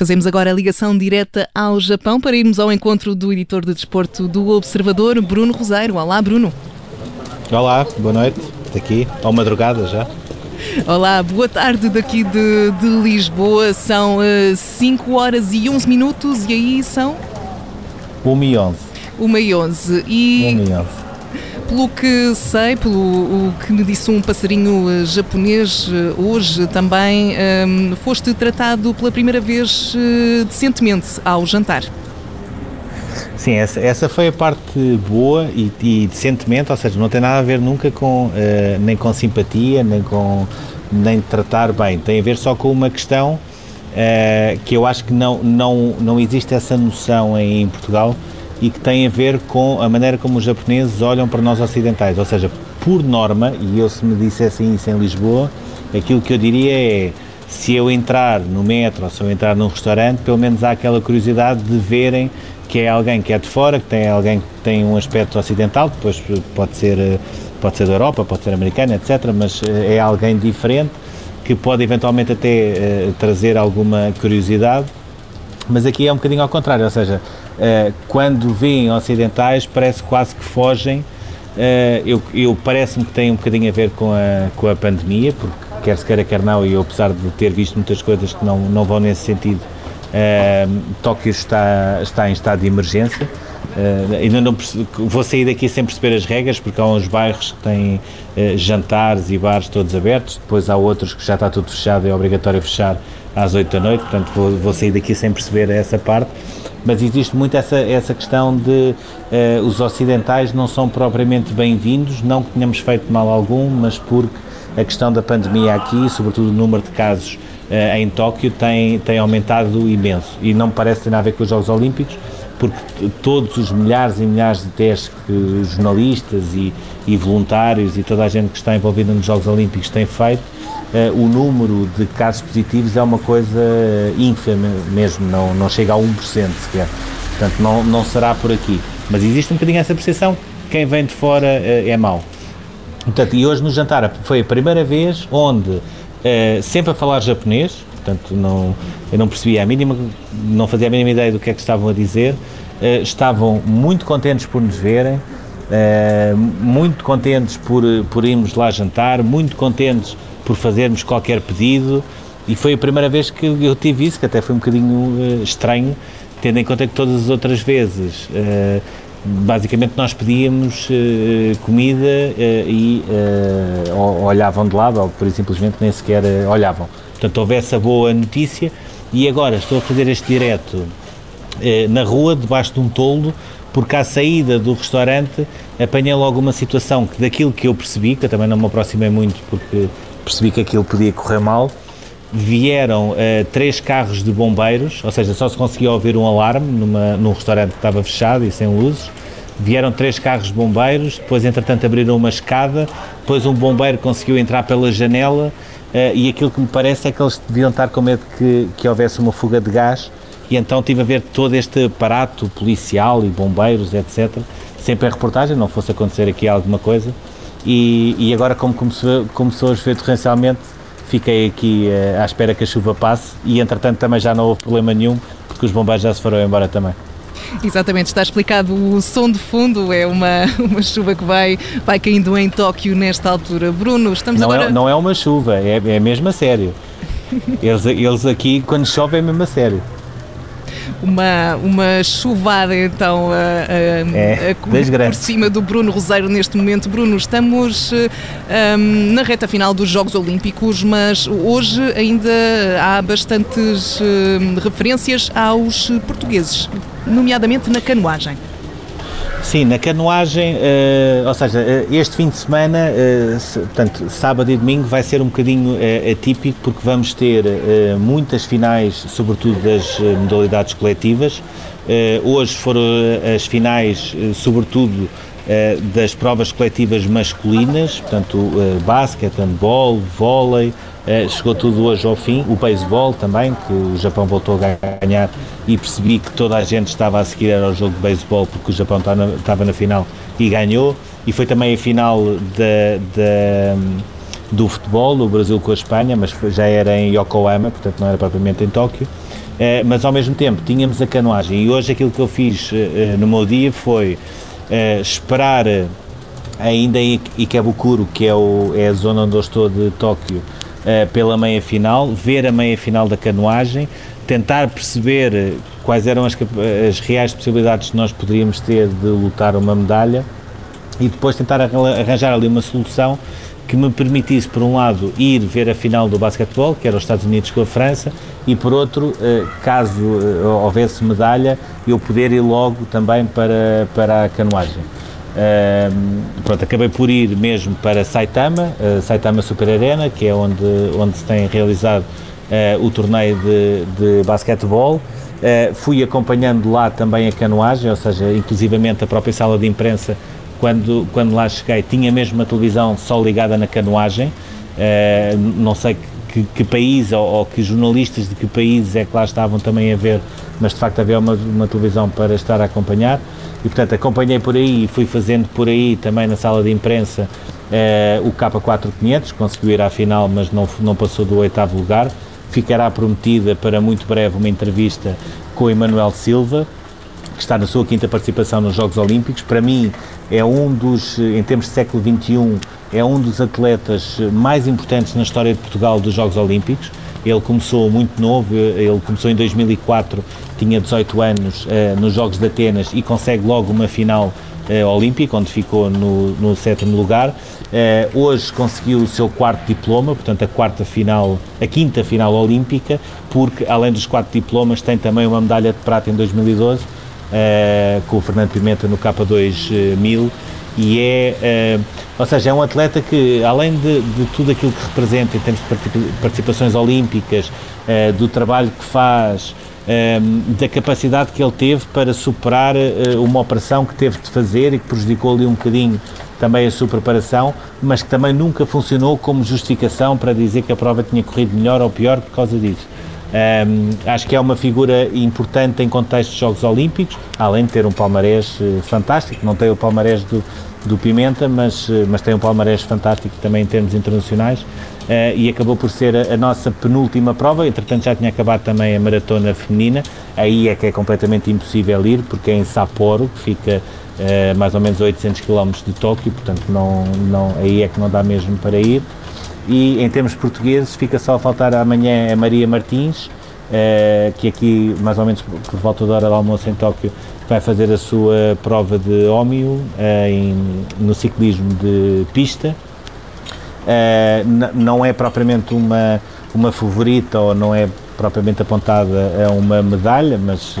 Fazemos agora a ligação direta ao Japão para irmos ao encontro do editor de desporto do Observador, Bruno Roseiro. Olá, Bruno. Olá, boa noite. Daqui, ao madrugada já. Olá, boa tarde daqui de, de Lisboa. São uh, eh, 5 horas e 11 minutos e aí são? 1 e 11. 1 e 11. E 1 e 11. Pelo que sei, pelo o que me disse um passarinho eh, japonês eh, hoje também, um, ehm, foste tratado pela primeira vez uh, decentemente ao jantar. Sim, essa, essa foi a parte boa e, e, decentemente, ou seja, não tem nada a ver nunca com uh, nem com simpatia, nem com nem tratar bem. Tem a ver só com uma questão uh, que eu acho que não, não, não existe essa noção em Portugal e que tem a ver com a maneira como os japoneses olham para nós ocidentais. Ou seja, por norma, e eu se me dissessem isso em Lisboa, aquilo que eu diria é se eu entrar no metro ou se eu entrar num restaurante, pelo menos há aquela curiosidade de verem que é alguém que é de fora, que tem alguém que tem um aspecto ocidental, depois pode ser, pode ser da Europa, pode ser americana, etc., mas eh, é alguém diferente que pode eventualmente até uh, trazer alguma curiosidade, mas aqui é um bocadinho ao contrário, ou seja, uh, quando veem ocidentais parece quase que fogem, uh, eu, eu parece-me que tem um bocadinho a ver com a, com a pandemia, porque quer se queira, quer não, e eu apesar de ter visto muitas coisas que não, não vão nesse sentido, uh, Tóquio está, está em estado de emergência, Uh, ainda não vou sair daqui sem perceber as regras, porque há uns bairros que têm uh, jantares e bares todos abertos, depois há outros que já está tudo fechado, é obrigatório fechar às 8 da noite, portanto vou, vou sair daqui sem perceber essa parte mas existe muito essa, essa questão de uh, os ocidentais não são propriamente bem-vindos, não que tenhamos feito mal algum, mas porque a questão da pandemia aqui, sobretudo o número de casos uh, em Tóquio, tem, tem aumentado imenso. E não parece ter nada a ver com os Jogos Olímpicos, porque todos os milhares e milhares de testes que jornalistas e, e voluntários e toda a gente que está envolvida nos Jogos Olímpicos tem feito, uh, o número de casos positivos é uma coisa ínfima mesmo, não, não chega a 1% sequer. Portanto, não, não será por aqui. Mas existe um bocadinho essa percepção, quem vem de fora uh, é mau. Portanto, e hoje no jantar foi a primeira vez onde, sempre a falar japonês, portanto, não, eu não percebia a mínima, não fazia a mínima ideia do que é que estavam a dizer, estavam muito contentes por nos verem, muito contentes por, por irmos lá jantar, muito contentes por fazermos qualquer pedido e foi a primeira vez que eu tive isso, que até foi um bocadinho uh, estranho, tendo em conta que todas as outras vezes uh, basicamente nós pedíamos uh, comida e olhavam de lado ou por simplesmente nem sequer olhavam. Portanto, houve essa boa notícia e agora estou a fazer este direto na rua, debaixo de um toldo, porque à saída do restaurante apanhei logo uma situação que daquilo que eu percebi, que eu também não me aproximei muito porque percebi que aquilo podia correr mal. Vieram uh, três carros de bombeiros, ou seja, só se conseguia ouvir um alarme numa, num restaurante que estava fechado e sem luzes. Vieram três carros de bombeiros, depois, entretanto, abriram uma escada. Depois, um bombeiro conseguiu entrar pela janela. Uh, e aquilo que me parece é que eles deviam estar com medo que, que houvesse uma fuga de gás. E então tive a ver todo este aparato policial e bombeiros, etc. Sempre a reportagem, não fosse acontecer aqui alguma coisa e, e agora como começou, começou a chover torrencialmente, fiquei aqui uh, à espera que a chuva passe e entretanto também já não houve problema nenhum, porque os bombeiros já se foram embora também. Exatamente, está explicado. O som de fundo é uma, uma chuva que vai, vai caindo em Tóquio nesta altura. Bruno, estamos não é, agora. É, não é uma chuva, é, é mesmo a sério. Eles, eles aqui, quando chove, é mesmo a sério uma, uma chuvada então a, a, é, a, por cima do Bruno Roseiro neste momento. Bruno, estamos um, na reta final dos Jogos Olímpicos, mas hoje ainda há bastantes um, referências aos portugueses, nomeadamente na canoagem. Sim, na canoagem, uh, ou seja, uh, este fim de semana, uh, se, portanto, sábado e domingo, vai ser um bocadinho atípico porque vamos ter muitas finais, sobretudo das modalidades coletivas. hoje foram as finais, sobretudo das provas coletivas masculinas, portanto, basquete, handball, vôlei, Uh, chegou tudo hoje ao fim, o beisebol também, que o Japão voltou a ganhar e percebi que toda a gente estava a seguir ao jogo de beisebol porque o Japão estava na, estava na final e ganhou. E foi também a final do futebol, o Brasil com a Espanha, mas já era em Yokohama, portanto não era propriamente em Tóquio. mas ao mesmo tempo tínhamos a canoagem. E hoje aquilo que eu fiz no meu dia foi esperar ainda em Ikebukuro, que é, o, é a zona onde eu estou de Tóquio, pela meia final, ver a meia final da canoagem, tentar perceber quais eram as, as reais possibilidades que nós poderíamos ter de lutar uma medalha e depois tentar arranjar ali uma solução que me permitisse, por um lado, ir ver a final do basquetebol, que era os Estados Unidos com a França, e por outro, eh, caso eh, houvesse medalha, eu poder ir logo também para, para a canoagem. Pronto, acabei por ir mesmo para Saitama, Saitama Super Arena, que é onde, onde se tem realizado uh, o torneio de, de basquetebol. fui acompanhando lá também a canoagem, ou seja, inclusivamente a própria sala de imprensa quando, quando lá cheguei, tinha mesmo uma televisão só ligada na canoagem. Uh, não sei que, que país ou, ou, que jornalistas de que países é que lá estavam também a ver, mas de facto havia uma, uma televisão para estar a acompanhar. E portanto acompanhei por aí e fui fazendo por aí também na sala de imprensa uh, o K4500, conseguiu ir à final, mas não, não passou do oitavo lugar. Ficará prometida para muito breve uma entrevista com Emanuel Silva, que está na sua quinta participação nos Jogos Olímpicos. Para mim, é um dos, em termos de século XXI, é um dos atletas mais importantes na história de Portugal dos Jogos Olímpicos. Ele começou muito novo, ele começou em 2004, tinha 18 anos uh, nos Jogos de Atenas e consegue logo uma final uh, olímpica, onde ficou no, no sétimo lugar. Uh, hoje conseguiu o seu quarto diploma, portanto a quarta final, a quinta final olímpica, porque além dos quatro diplomas tem também uma medalha de prata em 2012 uh, com o Fernando Pimenta no K2000 e é, uh, ou seja, é um atleta que além de, de, tudo aquilo que representa em termos de participações olímpicas, uh, do trabalho que faz, da capacidade que ele teve para superar uma operação que teve de fazer e que prejudicou ali um bocadinho também a sua preparação, mas que também nunca funcionou como justificação para dizer que a prova tinha corrido melhor ou pior por causa disso. Um, acho que é uma figura importante em contexto de Jogos Olímpicos, além de ter um palmarés uh, fantástico, não tem o palmarés do, do Pimenta, mas, uh, mas tem um palmarés fantástico também em termos internacionais uh, e acabou por ser a, a, nossa penúltima prova, entretanto já tinha acabado também a maratona feminina, aí é que é completamente impossível ir, porque é em Sapporo, que fica mais ou menos 800 km de Tóquio, portanto não, não, aí é que não dá mesmo para ir. E em termos portugueses fica só a faltar amanhã a Maria Martins, uh, que aqui mais ou menos por volta da hora do almoço em Tóquio vai fazer a sua prova de ómio em, no ciclismo de pista. Uh, não é propriamente uma, uma favorita ou não é propriamente apontada a uma medalha, mas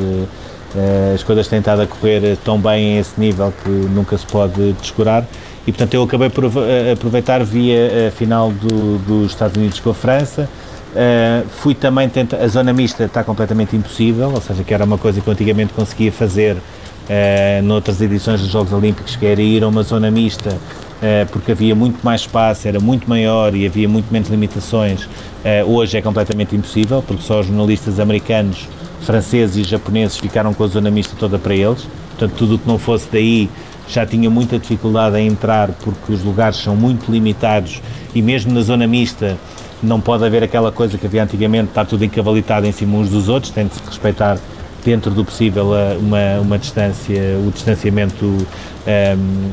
as coisas têm estado a correr tão bem a esse nível que nunca se pode descurar e portanto eu acabei por eh, aproveitar via a final do, dos Estados Unidos com a França. Uh, fui também a zona mista está completamente impossível, ou seja, que era uma coisa que eu antigamente conseguia fazer uh, noutras edições dos Jogos Olímpicos, que era ir a uma zona mista, uh, porque havia muito mais espaço, era muito maior e havia muito menos limitações. Uh, hoje é completamente impossível, porque só os jornalistas americanos, franceses e japoneses ficaram com a zona mista toda para eles, portanto tudo o que não fosse daí já tinha muita dificuldade em entrar porque os lugares são muito limitados e mesmo na zona mista não pode haver aquela coisa que havia antigamente, está tudo encavalitado em cima uns dos outros, tem de se respeitar dentro do possível uma, uma distância, o distanciamento um,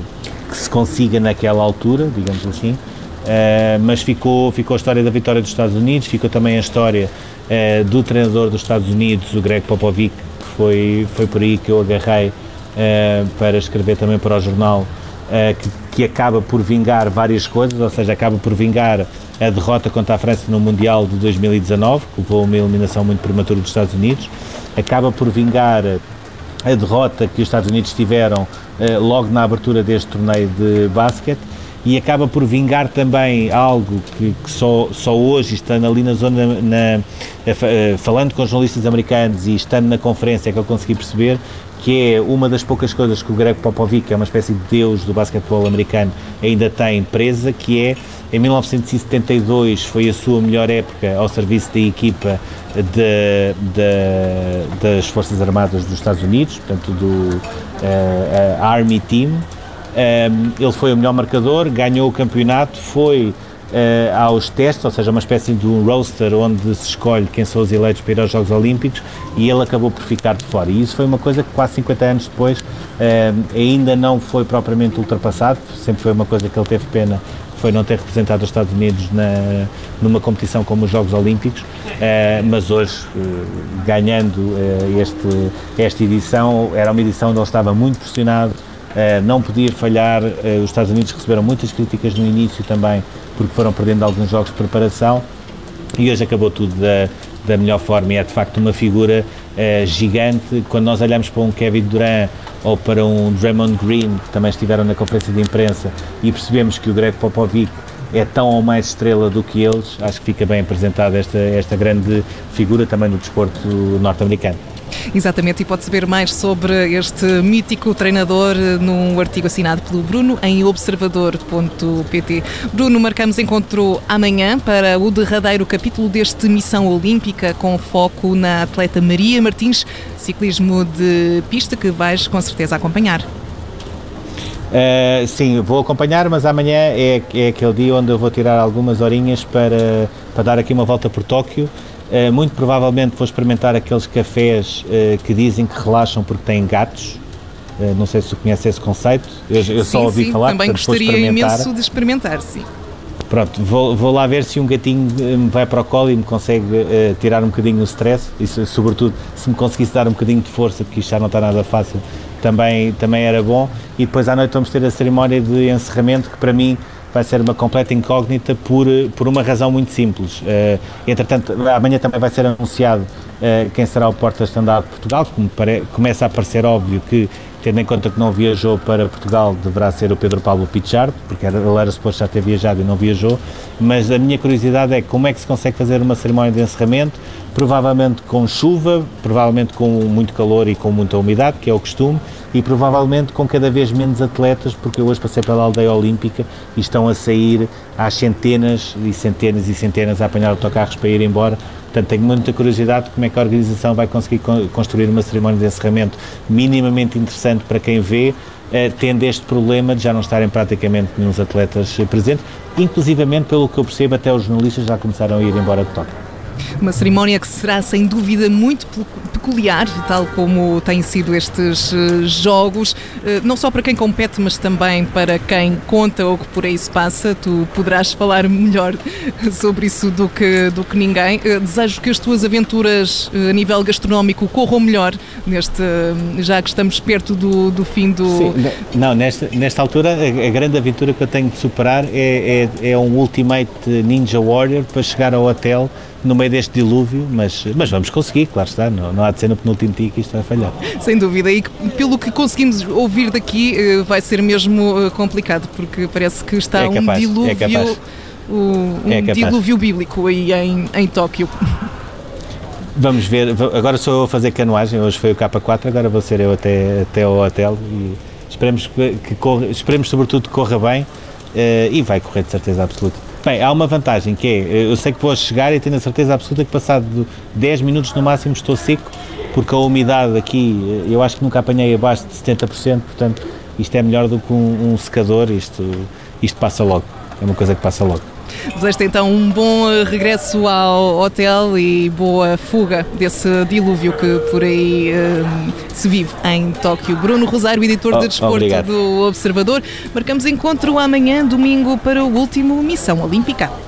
que se consiga naquela altura, digamos assim. Uh, mas ficou, ficou a história da vitória dos Estados Unidos, ficou também a história uh, do treinador dos Estados Unidos, o Greg Popovic, que foi, foi por aí que eu agarrei uh, para escrever também para o jornal, que, que, acaba por vingar várias coisas, ou seja, acaba por vingar a derrota contra a França no Mundial de 2019, que levou a uma eliminação muito prematura dos Estados Unidos, acaba por vingar a derrota que os Estados Unidos tiveram uh, logo na abertura deste torneio de basquete e acaba por vingar também algo que, que só, só hoje, estando ali na zona, na, falando com jornalistas americanos e estando na conferência é que eu consegui perceber, que é uma das poucas coisas que o Greg Popovich, que é uma espécie de deus do basquetebol americano, ainda tem presa, que é, em 1972 foi a sua melhor época ao serviço da equipa de, de, das Forças Armadas dos Estados Unidos, portanto do uh, Army Team. Um, ele foi o melhor marcador, ganhou o campeonato, foi uh, aos testes, ou seja, uma espécie de um roster onde se escolhe quem são os eleitos para ir aos Jogos Olímpicos e ele acabou por ficar de fora. E isso foi uma coisa que quase 50 anos depois uh, ainda não foi propriamente ultrapassado, sempre foi uma coisa que ele teve pena foi não ter representado os Estados Unidos na, numa competição como os Jogos Olímpicos, uh, mas hoje, uh, ganhando uh, este, esta edição, era uma edição onde ele estava muito pressionado, não podia falhar, os Estados Unidos receberam muitas críticas no início também, porque foram perdendo alguns jogos de preparação, e hoje acabou tudo da, da melhor forma, e é de facto uma figura gigante, quando nós olhamos para um Kevin Durant ou para um Draymond Green, que também estiveram na conferência de imprensa, e percebemos que o Greg Popovich é tão ou mais estrela do que eles, acho que fica bem apresentada esta, esta grande figura também do desporto norte-americano. Exatamente, e pode saber mais sobre este mítico treinador num artigo assinado pelo Bruno em observador.pt. Bruno, marcamos encontro amanhã para o derradeiro capítulo deste Missão Olímpica com foco na atleta Maria Martins, ciclismo de pista que vais com certeza acompanhar. Uh, sim, vou acompanhar, mas amanhã é, é aquele dia onde eu vou tirar algumas horinhas para, para dar aqui uma volta por Tóquio Uh, muito provavelmente vou experimentar aqueles cafés uh, que dizem que relaxam porque têm gatos. Uh, não sei se tu conheces esse conceito. Eu, eu sim, só ouvi sim, falar. Também gostaria imenso de experimentar, sim. Pronto, vou, vou, lá ver se um gatinho me vai para o colo e me consegue tirar um bocadinho o stress. E, sobretudo, se me conseguisse dar um bocadinho de força, porque isto já não está nada fácil, também, também era bom. E depois à noite vamos ter a cerimónia de encerramento, que para mim vai ser uma completa incógnita por, por uma razão muito simples. Uh, entretanto, amanhã também vai ser anunciado uh, quem será o porta-estandarte de Portugal, como pare, começa a parecer óbvio que, tendo em conta que não viajou para Portugal, deverá ser o Pedro Pablo Pichard, porque era, ele era suposto já ter viajado e não viajou, mas a minha curiosidade é como é que se consegue fazer uma cerimónia de encerramento, provavelmente com chuva, provavelmente com muito calor e com muita umidade, que é o costume, e provavelmente com cada vez menos atletas, porque eu hoje passei pela aldeia olímpica e estão a sair às centenas e centenas e centenas a apanhar autocarros para ir embora. Portanto, tenho muita curiosidade de como é que a organização vai conseguir construir uma cerimónia de encerramento minimamente interessante para quem vê, eh, tendo este problema de já não estarem praticamente nenhum atletas presentes, inclusivamente, pelo que eu percebo, até os jornalistas já começaram a ir embora de Tóquio. Uma cerimónia que será sem dúvida muito peculiar, tal como têm sido estes eh, jogos, eh, não só para quem compete, mas também para quem conta o que por aí se passa. Tu poderás falar melhor sobre isso do que, do que ninguém. Eh, desejo que as tuas aventuras a nível gastronómico corram melhor, neste, já que estamos perto do, do fim do. Sim, não, nesta, nesta altura, a, a, grande aventura que eu tenho de superar é, é, é um Ultimate Ninja Warrior para chegar ao hotel no meio deste dilúvio, mas, mas vamos conseguir, claro está, não, não há de ser no penúltimo dia que isto vai falhar. Sem dúvida, e pelo que conseguimos ouvir daqui eh, vai ser mesmo eh, complicado, porque parece que está é capaz, um é dilúvio, é um é dilúvio bíblico aí em, em Tóquio. Vamos ver, agora sou eu a fazer canoagem, hoje foi o K4, agora vou ser eu até, até ao hotel e esperemos, que, que corra, esperemos sobretudo que corra bem uh, e vai correr de certeza absoluta. Bem, há uma vantagem que é, eu sei que vou chegar e tenho a certeza absoluta que passado 10 minutos no máximo estou seco, porque a umidade aqui, eu acho que nunca apanhei abaixo de 70%, portanto isto é melhor do que um, um secador, isto, isto passa logo, é uma coisa que passa logo. Desejo então um bom regresso ao hotel e boa fuga desse dilúvio que por aí uh, se vive em Tóquio. Bruno Rosário, editor oh, de desporto obrigado. do Observador. Marcamos encontro amanhã, domingo, para o último Missão Olímpica.